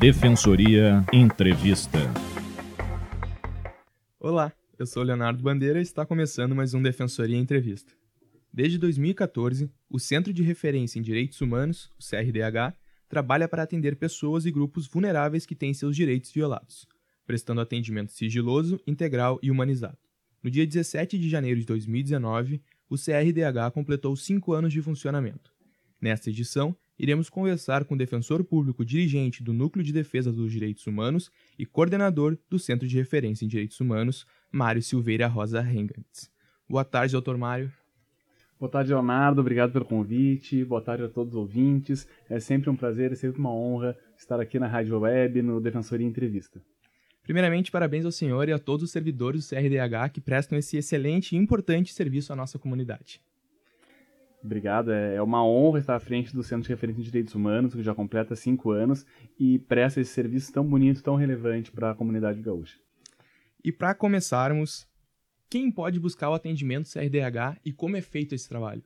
Defensoria Entrevista. Olá, eu sou Leonardo Bandeira e está começando mais um Defensoria Entrevista. Desde 2014, o Centro de Referência em Direitos Humanos, o CRDH, trabalha para atender pessoas e grupos vulneráveis que têm seus direitos violados, prestando atendimento sigiloso, integral e humanizado. No dia 17 de janeiro de 2019, o CRDH completou cinco anos de funcionamento. Nesta edição, iremos conversar com o defensor público dirigente do Núcleo de Defesa dos Direitos Humanos e coordenador do Centro de Referência em Direitos Humanos, Mário Silveira Rosa Rengantz. Boa tarde, doutor Mário. Boa tarde, Leonardo. Obrigado pelo convite. Boa tarde a todos os ouvintes. É sempre um prazer, é sempre uma honra estar aqui na Rádio Web, no Defensoria Entrevista. Primeiramente, parabéns ao senhor e a todos os servidores do CRDH que prestam esse excelente e importante serviço à nossa comunidade. Obrigado, é, é uma honra estar à frente do Centro de Referência em Direitos Humanos, que já completa cinco anos e presta esse serviço tão bonito, tão relevante para a comunidade gaúcha. E para começarmos, quem pode buscar o atendimento CRDH e como é feito esse trabalho?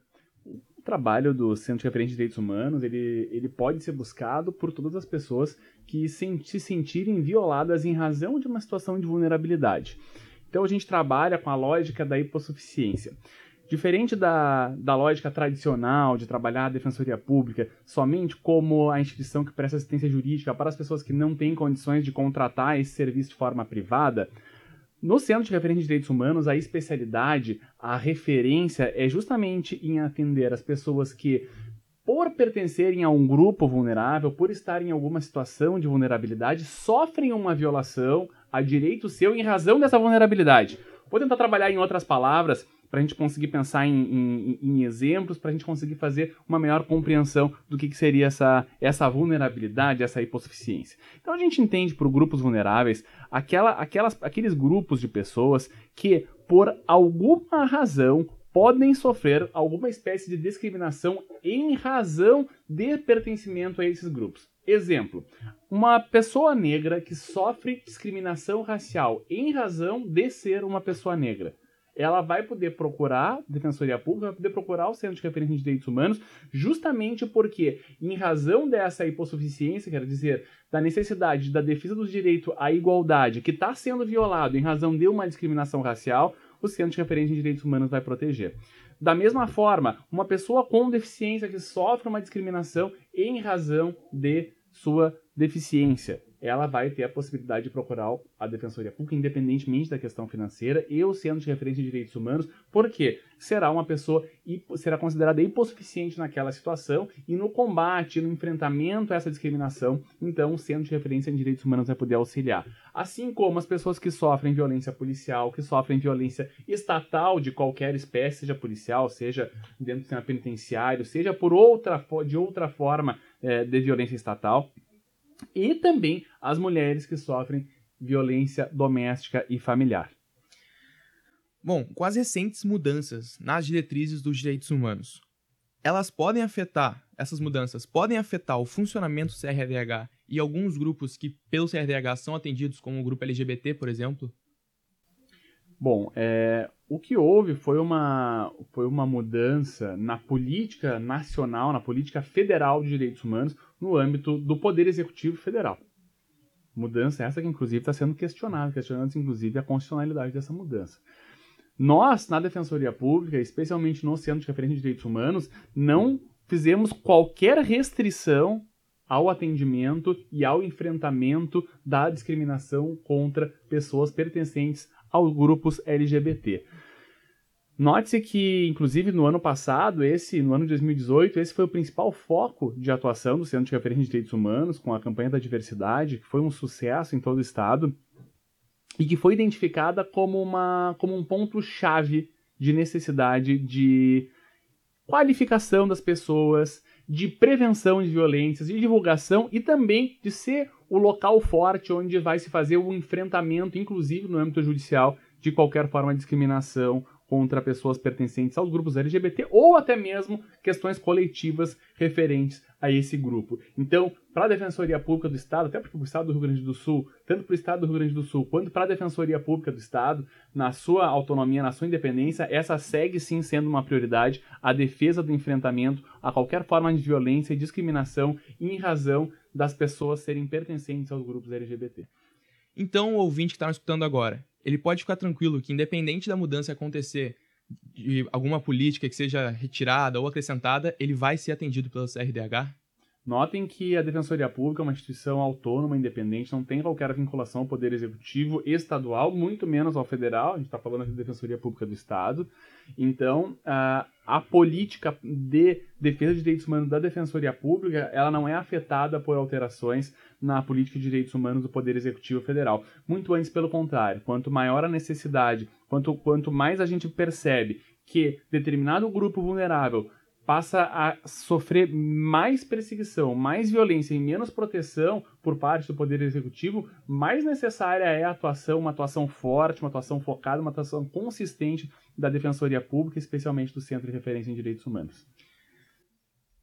trabalho do Centro de Referência de Direitos Humanos ele, ele pode ser buscado por todas as pessoas que se, se sentirem violadas em razão de uma situação de vulnerabilidade. Então a gente trabalha com a lógica da hipossuficiência. Diferente da, da lógica tradicional de trabalhar a defensoria pública somente como a instituição que presta assistência jurídica para as pessoas que não têm condições de contratar esse serviço de forma privada, no Centro de Referência de Direitos Humanos, a especialidade, a referência é justamente em atender as pessoas que, por pertencerem a um grupo vulnerável, por estarem em alguma situação de vulnerabilidade, sofrem uma violação a direito seu em razão dessa vulnerabilidade. Vou tentar trabalhar em outras palavras para a gente conseguir pensar em, em, em exemplos, para a gente conseguir fazer uma melhor compreensão do que, que seria essa, essa vulnerabilidade, essa hipossuficiência. Então a gente entende por grupos vulneráveis aquela, aquelas, aqueles grupos de pessoas que, por alguma razão, podem sofrer alguma espécie de discriminação em razão de pertencimento a esses grupos. Exemplo: uma pessoa negra que sofre discriminação racial em razão de ser uma pessoa negra ela vai poder procurar Defensoria Pública, vai poder procurar o Centro de Referência de Direitos Humanos, justamente porque, em razão dessa hipossuficiência, quer dizer, da necessidade da defesa dos direitos à igualdade, que está sendo violado em razão de uma discriminação racial, o Centro de Referência de Direitos Humanos vai proteger. Da mesma forma, uma pessoa com deficiência que sofre uma discriminação em razão de sua deficiência ela vai ter a possibilidade de procurar a Defensoria Pública, independentemente da questão financeira, e o Centro de Referência de Direitos Humanos, porque será uma pessoa, será considerada hipossuficiente naquela situação, e no combate, no enfrentamento a essa discriminação, então o Centro de Referência em Direitos Humanos vai poder auxiliar. Assim como as pessoas que sofrem violência policial, que sofrem violência estatal de qualquer espécie, seja policial, seja dentro do sistema penitenciário, seja por outra, de outra forma é, de violência estatal, e também as mulheres que sofrem violência doméstica e familiar. Bom, com as recentes mudanças nas diretrizes dos direitos humanos, elas podem afetar, essas mudanças podem afetar o funcionamento do CRDH e alguns grupos que, pelo CRDH, são atendidos, como o grupo LGBT, por exemplo? Bom, é, o que houve foi uma, foi uma mudança na política nacional, na política federal de direitos humanos, no âmbito do Poder Executivo Federal. Mudança essa que, inclusive, está sendo questionada, questionando inclusive, a constitucionalidade dessa mudança. Nós, na Defensoria Pública, especialmente no Centro de Referência de Direitos Humanos, não fizemos qualquer restrição ao atendimento e ao enfrentamento da discriminação contra pessoas pertencentes aos grupos LGBT. Note-se que, inclusive, no ano passado, esse, no ano de 2018, esse foi o principal foco de atuação do Centro de Referência de Direitos Humanos, com a campanha da diversidade, que foi um sucesso em todo o estado, e que foi identificada como, uma, como um ponto-chave de necessidade de qualificação das pessoas, de prevenção de violências, de divulgação e também de ser o local forte onde vai se fazer o enfrentamento, inclusive no âmbito judicial, de qualquer forma de discriminação contra pessoas pertencentes aos grupos LGBT ou até mesmo questões coletivas referentes a esse grupo. Então, para a Defensoria Pública do Estado, até para o Estado do Rio Grande do Sul, tanto para o Estado do Rio Grande do Sul quanto para a Defensoria Pública do Estado, na sua autonomia, na sua independência, essa segue sim sendo uma prioridade a defesa do enfrentamento a qualquer forma de violência e discriminação em razão das pessoas serem pertencentes aos grupos LGBT. Então, o ouvinte que está nos escutando agora, ele pode ficar tranquilo que, independente da mudança acontecer, de alguma política que seja retirada ou acrescentada, ele vai ser atendido pelo CRDH? Notem que a Defensoria Pública é uma instituição autônoma, independente, não tem qualquer vinculação ao Poder Executivo estadual, muito menos ao federal. A gente está falando aqui da Defensoria Pública do Estado. Então, a, a política de defesa de direitos humanos da Defensoria Pública, ela não é afetada por alterações na política de direitos humanos do Poder Executivo Federal. Muito antes, pelo contrário. Quanto maior a necessidade, quanto, quanto mais a gente percebe que determinado grupo vulnerável passa a sofrer mais perseguição, mais violência e menos proteção por parte do Poder Executivo, mais necessária é a atuação, uma atuação forte, uma atuação focada, uma atuação consistente da Defensoria Pública, especialmente do Centro de Referência em Direitos Humanos.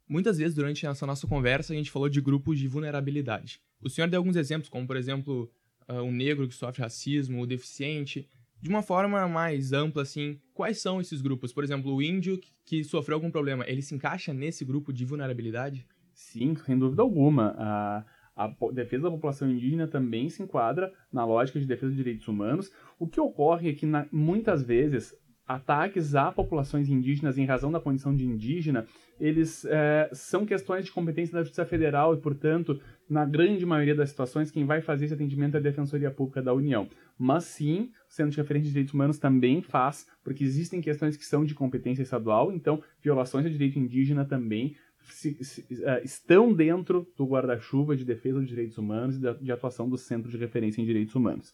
Muitas vezes durante essa nossa conversa a gente falou de grupos de vulnerabilidade. O senhor deu alguns exemplos, como por exemplo uh, o negro que sofre racismo, o deficiente, de uma forma mais ampla, assim, quais são esses grupos? Por exemplo, o índio que sofreu algum problema, ele se encaixa nesse grupo de vulnerabilidade? Sim, sem dúvida alguma. A, a defesa da população indígena também se enquadra na lógica de defesa de direitos humanos. O que ocorre é que, na, muitas vezes, ataques a populações indígenas em razão da condição de indígena, eles é, são questões de competência da Justiça Federal e, portanto, na grande maioria das situações, quem vai fazer esse atendimento é a Defensoria Pública da União. Mas sim, o Centro de Referência de Direitos Humanos também faz, porque existem questões que são de competência estadual, então violações de direito indígena também se, se, uh, estão dentro do guarda-chuva de defesa dos direitos humanos e de, de atuação do Centro de Referência em Direitos Humanos.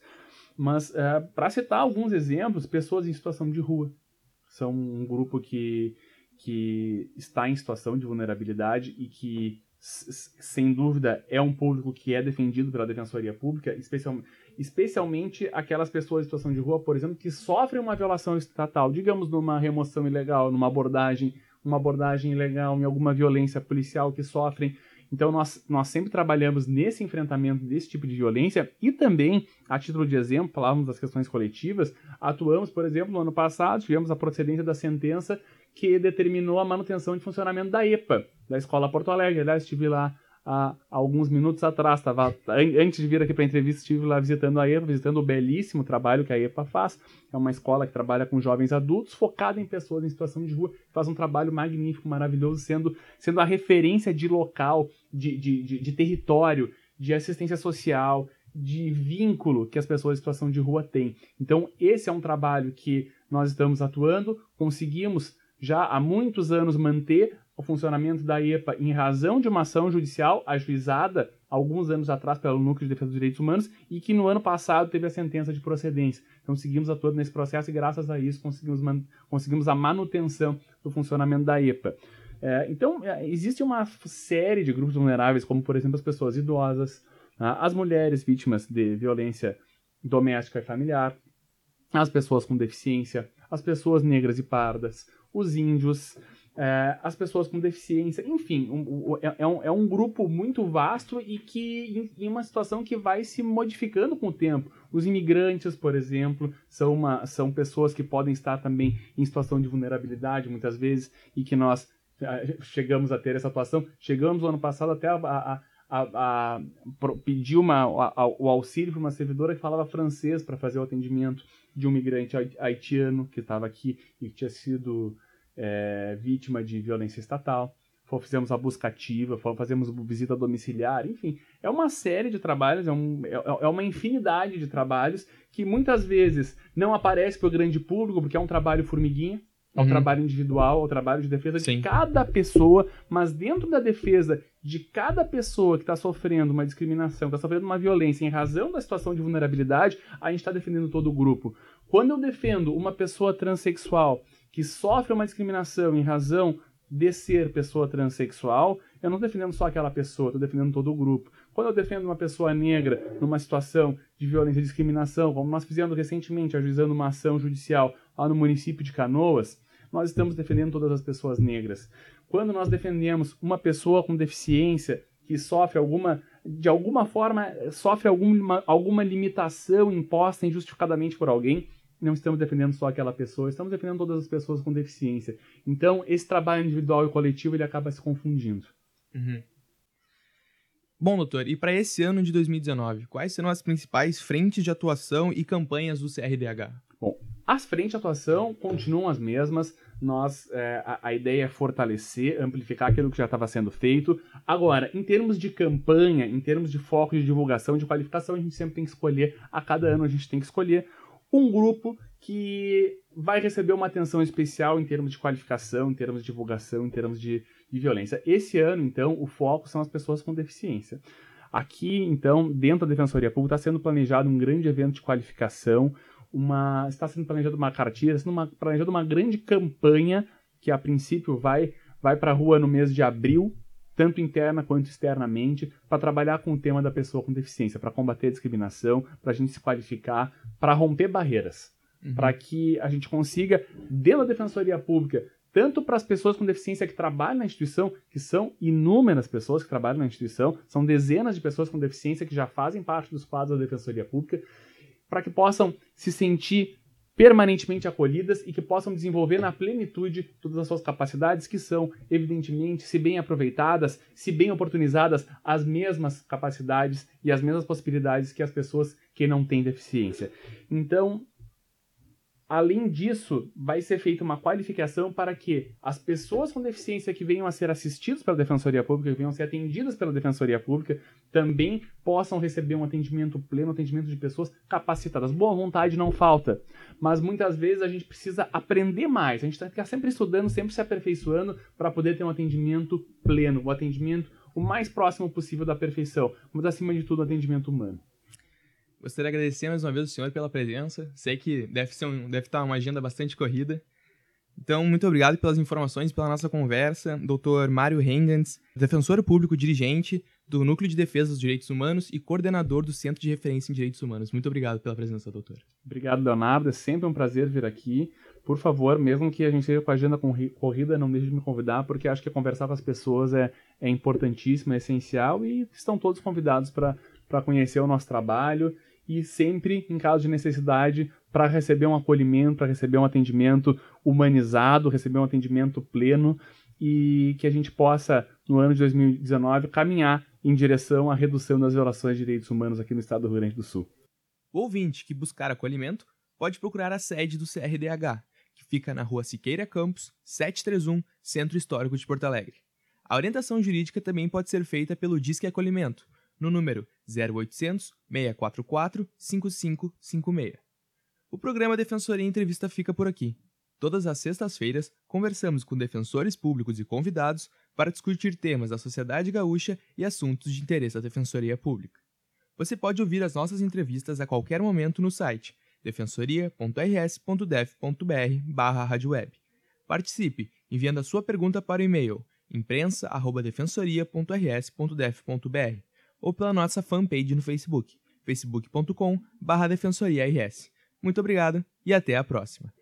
Mas, uh, para citar alguns exemplos, pessoas em situação de rua. São um grupo que, que está em situação de vulnerabilidade e que, sem dúvida, é um público que é defendido pela Defensoria Pública, especial, especialmente aquelas pessoas em situação de rua, por exemplo, que sofrem uma violação estatal, digamos numa remoção ilegal, numa abordagem, uma abordagem ilegal, em alguma violência policial que sofrem então, nós, nós sempre trabalhamos nesse enfrentamento desse tipo de violência e também, a título de exemplo, falávamos das questões coletivas, atuamos, por exemplo, no ano passado, tivemos a procedência da sentença que determinou a manutenção de funcionamento da EPA, da Escola Porto Alegre. Aliás, estive lá há alguns minutos atrás, tava, antes de vir aqui para a entrevista, estive lá visitando a EPA, visitando o belíssimo trabalho que a EPA faz. É uma escola que trabalha com jovens adultos, focada em pessoas em situação de rua, faz um trabalho magnífico, maravilhoso, sendo, sendo a referência de local, de, de, de, de território, de assistência social, de vínculo que as pessoas em situação de rua têm. Então, esse é um trabalho que nós estamos atuando, conseguimos já há muitos anos manter o funcionamento da EPA em razão de uma ação judicial ajuizada alguns anos atrás pelo Núcleo de Defesa dos Direitos Humanos e que no ano passado teve a sentença de procedência. Então seguimos a todo nesse processo e graças a isso conseguimos, conseguimos a manutenção do funcionamento da EPA. É, então é, existe uma série de grupos vulneráveis, como por exemplo as pessoas idosas, tá? as mulheres vítimas de violência doméstica e familiar, as pessoas com deficiência, as pessoas negras e pardas, os índios, é, as pessoas com deficiência, enfim, um, é, é, um, é um grupo muito vasto e que em, em, uma situação que vai se modificando com o tempo. Os imigrantes, por exemplo, são, uma, são pessoas que podem estar também em situação de vulnerabilidade muitas vezes e que nós é, chegamos a ter essa atuação. Chegamos no ano passado até a, a, a, a pedir uma, o auxílio para uma servidora que falava francês para fazer o atendimento de um migrante haitiano que estava aqui e que tinha sido é, vítima de violência estatal, fizemos a busca ativa, fazemos visita domiciliar, enfim, é uma série de trabalhos, é, um, é, é uma infinidade de trabalhos que muitas vezes não aparece para o grande público, porque é um trabalho formiguinha, é um uhum. trabalho individual, é um trabalho de defesa Sim. de cada pessoa, mas dentro da defesa de cada pessoa que está sofrendo uma discriminação, que está sofrendo uma violência em razão da situação de vulnerabilidade, a gente está defendendo todo o grupo. Quando eu defendo uma pessoa transexual que sofre uma discriminação em razão de ser pessoa transexual, eu não estou defendendo só aquela pessoa, estou defendendo todo o grupo. Quando eu defendo uma pessoa negra numa situação de violência e discriminação, como nós fizemos recentemente, ajuizando uma ação judicial lá no município de Canoas, nós estamos defendendo todas as pessoas negras. Quando nós defendemos uma pessoa com deficiência que sofre alguma, de alguma forma, sofre alguma, alguma limitação imposta injustificadamente por alguém, não estamos defendendo só aquela pessoa, estamos defendendo todas as pessoas com deficiência. Então, esse trabalho individual e coletivo ele acaba se confundindo. Uhum. Bom, doutor, e para esse ano de 2019, quais serão as principais frentes de atuação e campanhas do CRDH? Bom, as frentes de atuação continuam as mesmas. Nós, é, a, a, ideia é fortalecer, amplificar aquilo que já estava sendo feito. Agora, em termos de campanha, em termos de foco de divulgação, de qualificação, a gente sempre tem que escolher, a cada ano a gente tem que escolher um grupo que vai receber uma atenção especial em termos de qualificação, em termos de divulgação, em termos de de violência. Esse ano, então, o foco são as pessoas com deficiência. Aqui, então, dentro da Defensoria Pública, está sendo planejado um grande evento de qualificação, uma, está sendo planejado uma cartilha, está sendo planejada uma grande campanha que, a princípio, vai, vai para a rua no mês de abril, tanto interna quanto externamente, para trabalhar com o tema da pessoa com deficiência, para combater a discriminação, para a gente se qualificar, para romper barreiras, uhum. para que a gente consiga, dentro da Defensoria Pública, tanto para as pessoas com deficiência que trabalham na instituição, que são inúmeras pessoas que trabalham na instituição, são dezenas de pessoas com deficiência que já fazem parte dos quadros da Defensoria Pública, para que possam se sentir permanentemente acolhidas e que possam desenvolver na plenitude todas as suas capacidades, que são, evidentemente, se bem aproveitadas, se bem oportunizadas, as mesmas capacidades e as mesmas possibilidades que as pessoas que não têm deficiência. Então, Além disso, vai ser feita uma qualificação para que as pessoas com deficiência que venham a ser assistidas pela Defensoria Pública, que venham a ser atendidas pela Defensoria Pública, também possam receber um atendimento pleno, atendimento de pessoas capacitadas. Boa vontade não falta, mas muitas vezes a gente precisa aprender mais, a gente tem que estar sempre estudando, sempre se aperfeiçoando para poder ter um atendimento pleno, um atendimento o mais próximo possível da perfeição, mas acima de tudo, um atendimento humano. Gostaria de agradecer mais uma vez o senhor pela presença. Sei que deve, ser um, deve estar uma agenda bastante corrida. Então, muito obrigado pelas informações, pela nossa conversa. Dr. Mário Hengens, defensor público dirigente do Núcleo de Defesa dos Direitos Humanos e coordenador do Centro de Referência em Direitos Humanos. Muito obrigado pela presença, doutor. Obrigado, Leonardo. É sempre um prazer vir aqui. Por favor, mesmo que a gente esteja com a agenda corrida, não deixe de me convidar, porque acho que conversar com as pessoas é, é importantíssimo, é essencial e estão todos convidados para conhecer o nosso trabalho e sempre, em caso de necessidade, para receber um acolhimento, para receber um atendimento humanizado, receber um atendimento pleno e que a gente possa, no ano de 2019, caminhar em direção à redução das violações de direitos humanos aqui no estado do Rio Grande do Sul. O ouvinte que buscar acolhimento pode procurar a sede do CRDH, que fica na rua Siqueira Campos, 731, Centro Histórico de Porto Alegre. A orientação jurídica também pode ser feita pelo Disque Acolhimento, no número 0800 644 5556. O programa Defensoria Entrevista fica por aqui. Todas as sextas-feiras, conversamos com defensores públicos e convidados para discutir temas da sociedade gaúcha e assuntos de interesse da Defensoria Pública. Você pode ouvir as nossas entrevistas a qualquer momento no site defensoria.rs.def.br/radioweb. Participe enviando a sua pergunta para o e-mail imprensa@defensoria.rs.def.br ou pela nossa fanpage no Facebook, facebook.com/defensoriars. Muito obrigado e até a próxima.